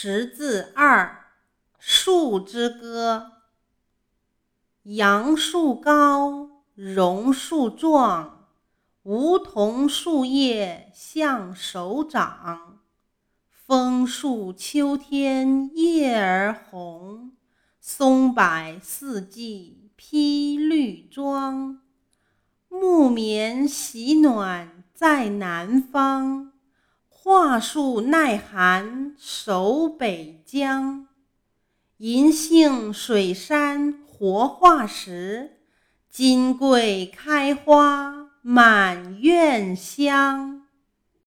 识字二，树之歌。杨树高，榕树壮，梧桐树叶像手掌。枫树秋天叶儿红，松柏四季披绿装。木棉喜暖在南方。桦树耐寒守北疆，银杏水杉活化石，金桂开花满院香。